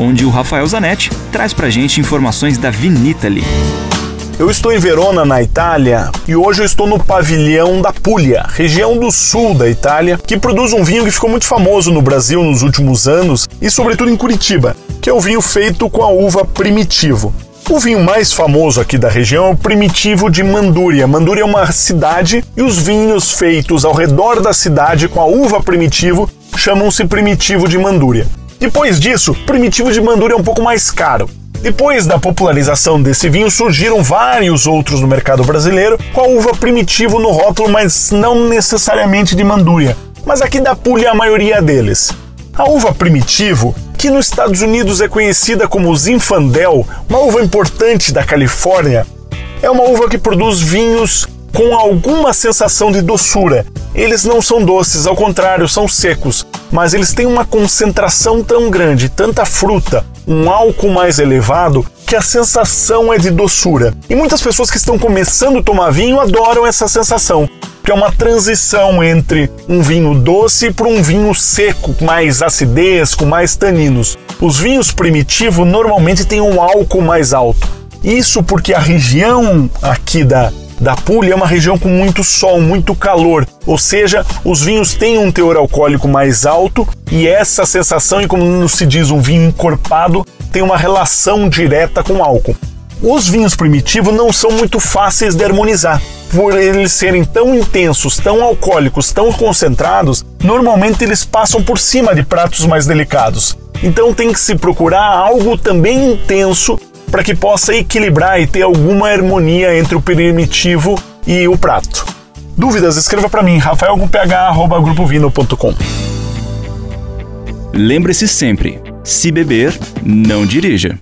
onde o Rafael Zanetti traz pra gente informações da Vinitali. Eu estou em Verona, na Itália, e hoje eu estou no pavilhão da Puglia, região do sul da Itália, que produz um vinho que ficou muito famoso no Brasil nos últimos anos e, sobretudo, em Curitiba, que é o vinho feito com a uva Primitivo. O vinho mais famoso aqui da região é o Primitivo de Mandúria. Mandúria é uma cidade e os vinhos feitos ao redor da cidade com a uva Primitivo chamam-se Primitivo de Mandúria. Depois disso, Primitivo de Mandúria é um pouco mais caro. Depois da popularização desse vinho, surgiram vários outros no mercado brasileiro com a uva primitivo no rótulo, mas não necessariamente de Mandúria. Mas aqui da Puglia a maioria deles. A uva primitivo, que nos Estados Unidos é conhecida como Zinfandel, uma uva importante da Califórnia, é uma uva que produz vinhos com alguma sensação de doçura. Eles não são doces, ao contrário, são secos, mas eles têm uma concentração tão grande, tanta fruta, um álcool mais elevado, que a sensação é de doçura. E muitas pessoas que estão começando a tomar vinho adoram essa sensação, que é uma transição entre um vinho doce para um vinho seco, mais acidez, com mais taninos. Os vinhos primitivos normalmente têm um álcool mais alto. Isso porque a região aqui da da Puglia é uma região com muito sol, muito calor, ou seja, os vinhos têm um teor alcoólico mais alto e essa sensação, e como se diz, um vinho encorpado, tem uma relação direta com o álcool. Os vinhos primitivos não são muito fáceis de harmonizar. Por eles serem tão intensos, tão alcoólicos, tão concentrados, normalmente eles passam por cima de pratos mais delicados. Então tem que se procurar algo também intenso para que possa equilibrar e ter alguma harmonia entre o primitivo e o prato. Dúvidas? Escreva para mim, rafael.ph@grupovino.com. Lembre-se sempre: se beber, não dirija.